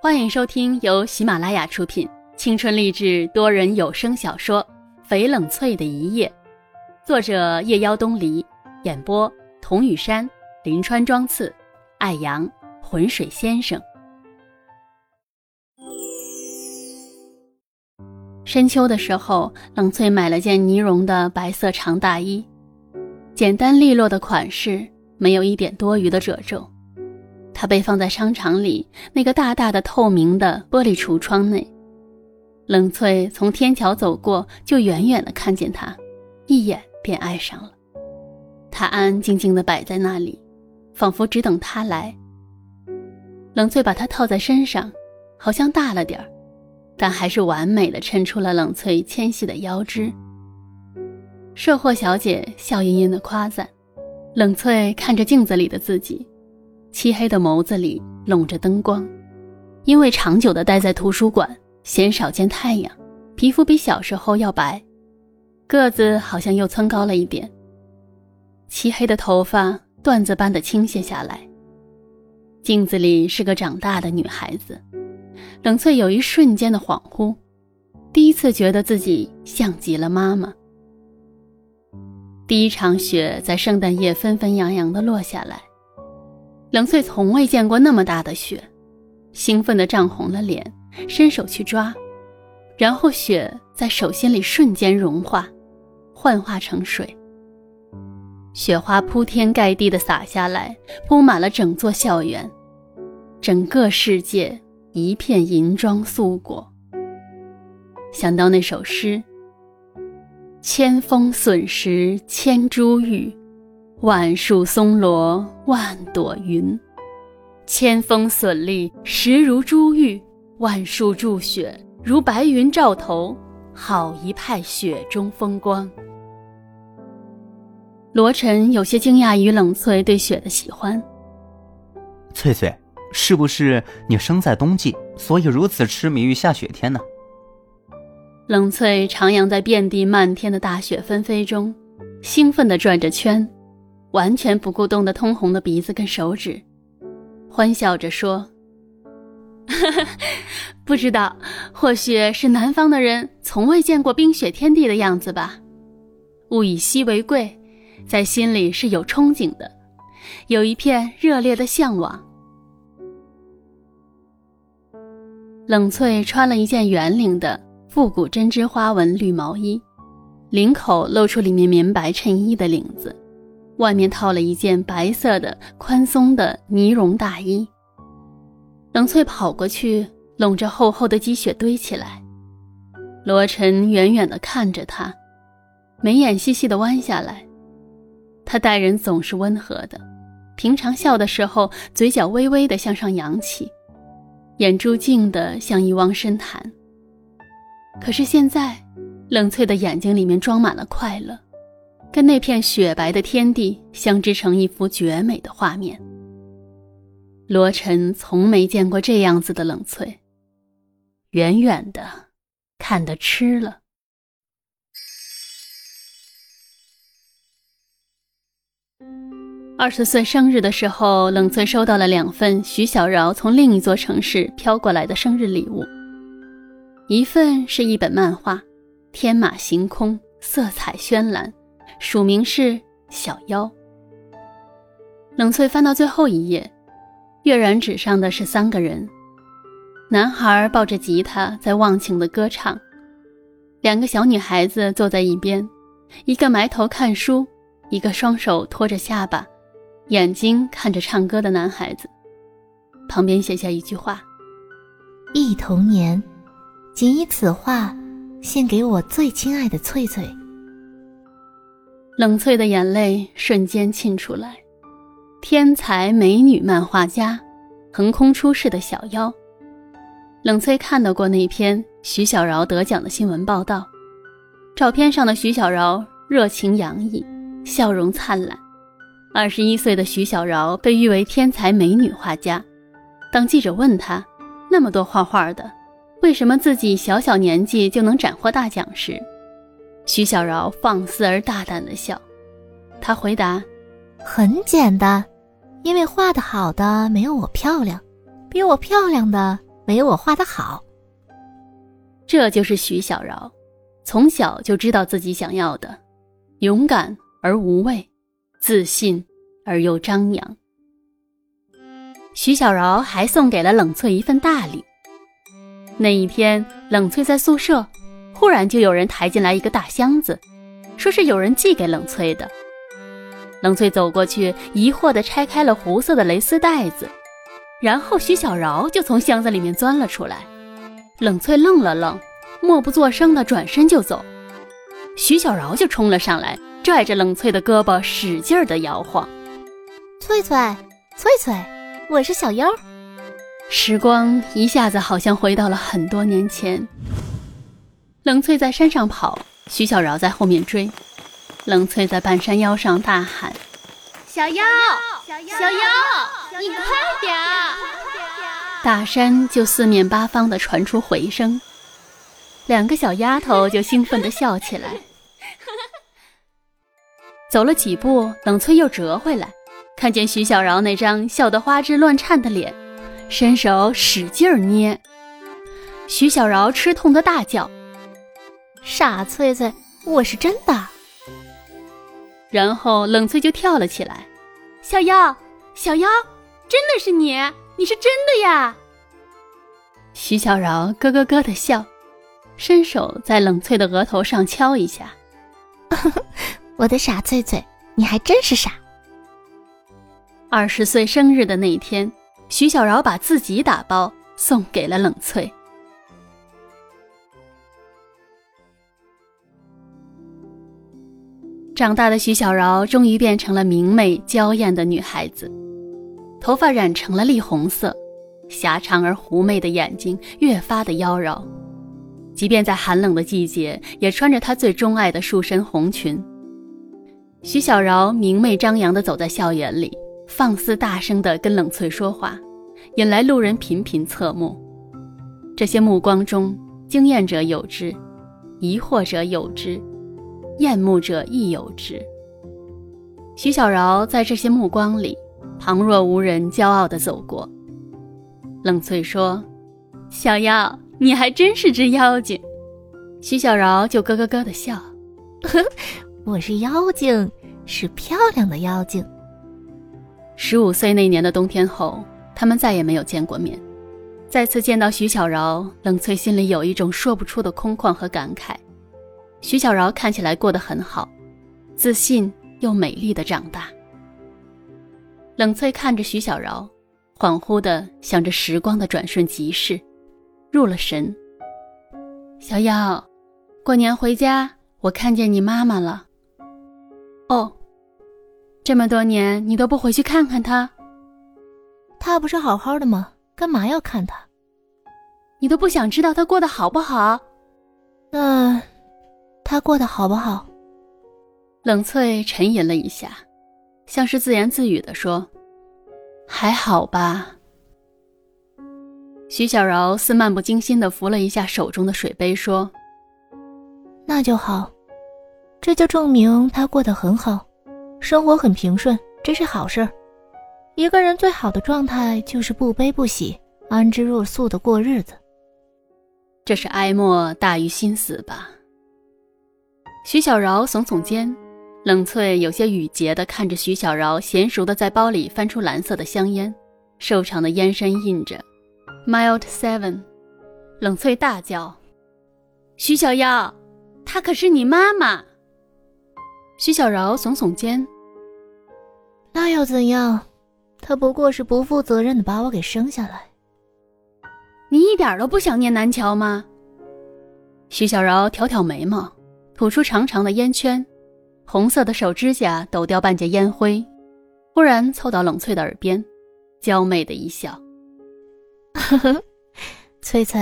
欢迎收听由喜马拉雅出品、青春励志多人有声小说《翡冷翠的一夜》，作者夜妖东篱，演播童雨山、林川、庄次、爱阳、浑水先生。深秋的时候，冷翠买了件呢绒的白色长大衣，简单利落的款式，没有一点多余的褶皱。它被放在商场里那个大大的透明的玻璃橱窗内，冷翠从天桥走过，就远远的看见它，一眼便爱上了。它安安静静的摆在那里，仿佛只等他来。冷翠把它套在身上，好像大了点儿，但还是完美的衬出了冷翠纤细的腰肢。售货小姐笑吟吟的夸赞，冷翠看着镜子里的自己。漆黑的眸子里笼着灯光，因为长久的待在图书馆，鲜少见太阳，皮肤比小时候要白，个子好像又蹭高了一点。漆黑的头发缎子般的倾泻下来。镜子里是个长大的女孩子，冷翠有一瞬间的恍惚，第一次觉得自己像极了妈妈。第一场雪在圣诞夜纷纷扬扬的落下来。冷翠从未见过那么大的雪，兴奋的涨红了脸，伸手去抓，然后雪在手心里瞬间融化，幻化成水。雪花铺天盖地的洒下来，铺满了整座校园，整个世界一片银装素裹。想到那首诗：“千峰笋石千珠玉。”万树松萝万朵云，千峰笋立实如珠玉，万树筑雪如白云罩头，好一派雪中风光。罗晨有些惊讶于冷翠对雪的喜欢。翠翠，是不是你生在冬季，所以如此痴迷于下雪天呢？冷翠徜徉在遍地漫天的大雪纷飞中，兴奋地转着圈。完全不顾冻得通红的鼻子跟手指，欢笑着说：“ 不知道，或许是南方的人从未见过冰雪天地的样子吧。物以稀为贵，在心里是有憧憬的，有一片热烈的向往。”冷翠穿了一件圆领的复古针织花纹绿毛衣，领口露出里面棉白衬衣的领子。外面套了一件白色的宽松的呢绒大衣。冷翠跑过去，拢着厚厚的积雪堆起来。罗晨远远地看着他，眉眼细细地弯下来。他待人总是温和的，平常笑的时候，嘴角微微地向上扬起，眼珠静得像一汪深潭。可是现在，冷翠的眼睛里面装满了快乐。跟那片雪白的天地相织成一幅绝美的画面。罗晨从没见过这样子的冷翠，远远的看得痴了。二十岁生日的时候，冷翠收到了两份徐小饶从另一座城市飘过来的生日礼物，一份是一本漫画，天马行空，色彩绚烂。署名是小妖。冷翠翻到最后一页，跃然纸上的是三个人：男孩抱着吉他在忘情的歌唱，两个小女孩子坐在一边，一个埋头看书，一个双手托着下巴，眼睛看着唱歌的男孩子。旁边写下一句话：“忆童年，仅以此画献给我最亲爱的翠翠。”冷翠的眼泪瞬间沁出来。天才美女漫画家，横空出世的小妖。冷翠看到过那篇徐小饶得奖的新闻报道，照片上的徐小饶热情洋溢，笑容灿烂。二十一岁的徐小饶被誉为天才美女画家。当记者问他，那么多画画的，为什么自己小小年纪就能斩获大奖时，徐小饶放肆而大胆的笑，他回答：“很简单，因为画的好的没有我漂亮，比我漂亮的没有我画的好。这就是徐小饶，从小就知道自己想要的，勇敢而无畏，自信而又张扬。徐小饶还送给了冷翠一份大礼。那一天，冷翠在宿舍，忽然就有人抬进来一个大箱子，说是有人寄给冷翠的。冷翠走过去，疑惑地拆开了红色的蕾丝袋子，然后徐小饶就从箱子里面钻了出来。冷翠愣了愣，默不作声地转身就走，徐小饶就冲了上来，拽着冷翠的胳膊使劲地摇晃。翠翠，翠翠，我是小妖。时光一下子好像回到了很多年前。冷翠在山上跑，徐小饶在后面追。冷翠在半山腰上大喊：“小妖，小妖，小妖你快点！”大山就四面八方的传出回声，两个小丫头就兴奋的笑起来。走了几步，冷翠又折回来，看见徐小饶那张笑得花枝乱颤的脸，伸手使劲捏。徐小饶吃痛的大叫：“傻翠翠，我是真的！”然后冷翠就跳了起来：“小妖，小妖，真的是你！”你是真的呀？徐小饶咯咯咯的笑，伸手在冷翠的额头上敲一下。我的傻翠翠，你还真是傻。二十岁生日的那一天，徐小饶把自己打包送给了冷翠。长大的徐小饶终于变成了明媚娇艳的女孩子。头发染成了栗红色，狭长而狐媚的眼睛越发的妖娆。即便在寒冷的季节，也穿着她最钟爱的束身红裙。徐小饶明媚张扬地走在校园里，放肆大声地跟冷翠说话，引来路人频频侧目。这些目光中，惊艳者有之，疑惑者有之，厌恶者亦有之。徐小饶在这些目光里。旁若无人，骄傲地走过。冷翠说：“小妖，你还真是只妖精。”徐小饶就咯咯咯地笑：“我是妖精，是漂亮的妖精。”十五岁那年的冬天后，他们再也没有见过面。再次见到徐小饶，冷翠心里有一种说不出的空旷和感慨。徐小饶看起来过得很好，自信又美丽的长大。冷翠看着徐小饶，恍惚的想着时光的转瞬即逝，入了神。小妖，过年回家，我看见你妈妈了。哦，这么多年你都不回去看看她？她不是好好的吗？干嘛要看她？你都不想知道她过得好不好？那，她过得好不好？冷翠沉吟了一下。像是自言自语的说：“还好吧。”徐小饶似漫不经心的扶了一下手中的水杯，说：“那就好，这就证明他过得很好，生活很平顺，这是好事。一个人最好的状态就是不悲不喜，安之若素的过日子。这是哀莫大于心死吧？”徐小饶耸耸肩。冷翠有些语结的看着徐小饶，娴熟的在包里翻出蓝色的香烟，瘦长的烟身印着 “Mild Seven”。冷翠大叫：“徐小妖，她可是你妈妈！”徐小饶耸耸肩：“那又怎样？她不过是不负责任的把我给生下来。你一点都不想念南桥吗？”徐小饶挑挑眉毛，吐出长长的烟圈。红色的手指甲抖掉半截烟灰，忽然凑到冷翠的耳边，娇媚的一笑：“呵呵，翠翠，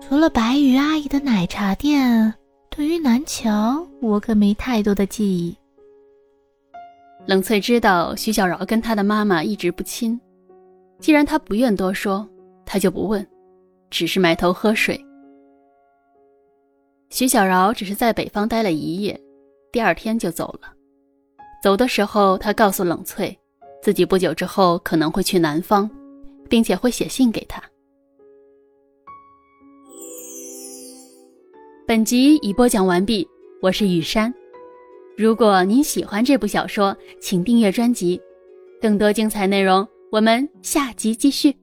除了白鱼阿姨的奶茶店，对于南桥我可没太多的记忆。”冷翠知道徐小饶跟他的妈妈一直不亲，既然他不愿多说，她就不问，只是埋头喝水。徐小饶只是在北方待了一夜，第二天就走了。走的时候，他告诉冷翠，自己不久之后可能会去南方，并且会写信给他。本集已播讲完毕，我是雨山。如果您喜欢这部小说，请订阅专辑，更多精彩内容，我们下集继续。